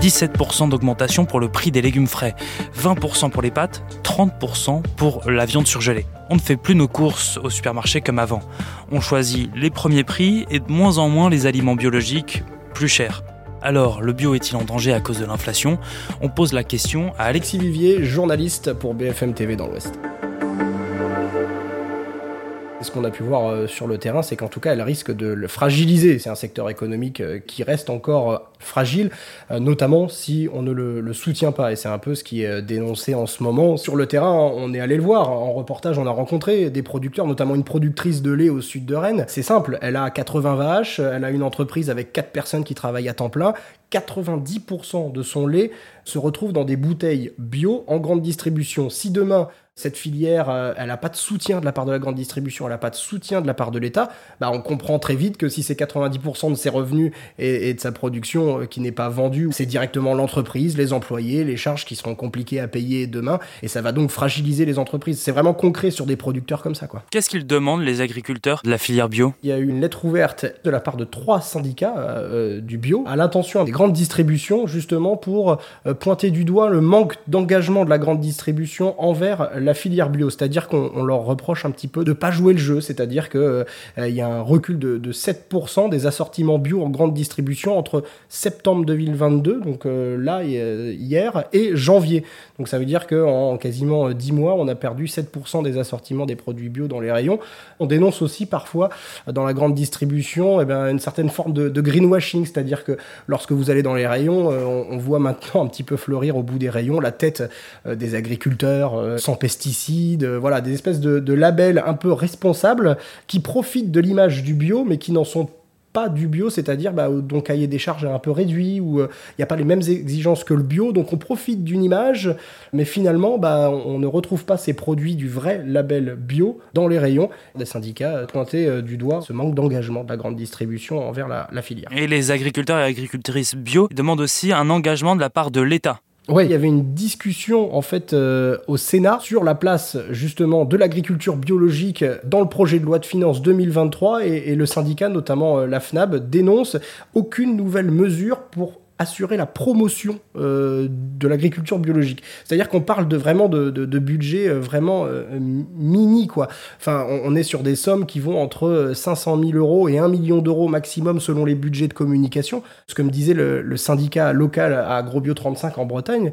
17% d'augmentation pour le prix des légumes frais, 20% pour les pâtes, 30% pour la viande surgelée. On ne fait plus nos courses au supermarché comme avant. On choisit les premiers prix et de moins en moins les aliments biologiques plus chers. Alors, le bio est-il en danger à cause de l'inflation? On pose la question à Alexis Vivier, journaliste pour BFM TV dans l'Ouest. Ce qu'on a pu voir euh, sur le terrain, c'est qu'en tout cas, elle risque de le fragiliser. C'est un secteur économique euh, qui reste encore euh, fragile, notamment si on ne le, soutient pas. Et c'est un peu ce qui est dénoncé en ce moment. Sur le terrain, on est allé le voir. En reportage, on a rencontré des producteurs, notamment une productrice de lait au sud de Rennes. C'est simple, elle a 80 vaches, elle a une entreprise avec 4 personnes qui travaillent à temps plein. 90% de son lait se retrouve dans des bouteilles bio en grande distribution. Si demain cette filière, euh, elle n'a pas de soutien de la part de la grande distribution, elle n'a pas de soutien de la part de l'État, bah on comprend très vite que si c'est 90% de ses revenus et, de sa production euh, qui n'est pas vendue, c'est directement l'entreprise, les employés, les charges qui seront compliquées à payer demain, et ça va donc fragiliser les entreprises. C'est vraiment concret sur des producteurs comme ça. quoi. Qu'est-ce qu'ils demandent, les agriculteurs de la filière bio? Il y a eu une lettre ouverte de la part de trois syndicats euh, du bio à l'intention des grandes distributions, justement pour pointer du doigt le manque d'engagement de la grande distribution envers la filière bio, c'est-à-dire qu'on leur reproche un petit peu de pas jouer le jeu, c'est-à-dire qu'il euh, il y a un recul de, 7% des assortiments bio en grande distribution entre septembre 2022, donc euh, là euh, hier, et janvier. Donc ça veut dire qu'en quasiment 10 mois, on a perdu 7% des assortiments des produits bio dans les rayons. On dénonce aussi parfois dans la grande distribution eh bien, une certaine forme de, greenwashing, c'est-à-dire que lorsque vous allez dans les rayons, on, on, voit maintenant un petit peu fleurir au bout des rayons la tête des agriculteurs sans pesticides euh, voilà, des espèces de, labels un peu responsables qui profitent de l'image du bio, mais qui n'en sont pas du bio, c'est-à-dire bah, dont cahier des charges un peu réduit, ou il euh, n'y a pas les mêmes exigences que le bio, donc on profite d'une image, mais finalement bah, on ne retrouve pas ces produits du vrai label bio dans les rayons. Des syndicats pointaient euh, du doigt ce manque d'engagement de la grande distribution envers la, la filière. Et les agriculteurs et agricultrices bio demandent aussi un engagement de la part de l'État. Ouais, il y avait une discussion en fait euh, au Sénat sur la place justement de l'agriculture biologique dans le projet de loi de finances 2023 et, le syndicat, notamment euh, la FNAB, dénonce aucune nouvelle mesure pour assurer la promotion euh, de l'agriculture biologique. C'est-à-dire qu'on parle de vraiment de, de, budget euh, vraiment euh, mini quoi. Enfin, on, est sur des sommes qui vont entre 500 000 euros et 1 million d'euros maximum selon les budgets de communication. Ce que me disait le, syndicat local à AgroBio 35 en Bretagne,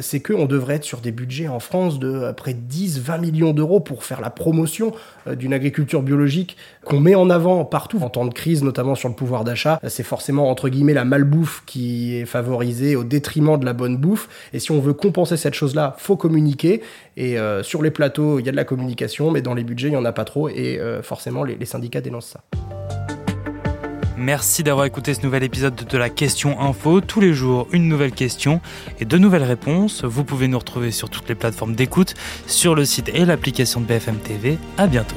c'est qu'on devrait être sur des budgets en France de près de 10-20 millions d'euros pour faire la promotion d'une agriculture biologique qu'on met en avant partout en temps de crise, notamment sur le pouvoir d'achat. C'est forcément entre guillemets la malbouffe qui est favorisé au détriment de la bonne bouffe. Et si on veut compenser cette chose-là, faut communiquer. Et euh, sur les plateaux, il y a de la communication, mais dans les budgets, il n'y en a pas trop. Et euh, forcément, les, syndicats dénoncent ça. Merci d'avoir écouté ce nouvel épisode de la Question Info. Tous les jours, une nouvelle question et de nouvelles réponses. Vous pouvez nous retrouver sur toutes les plateformes d'écoute, sur le site et l'application de BFM TV. À bientôt.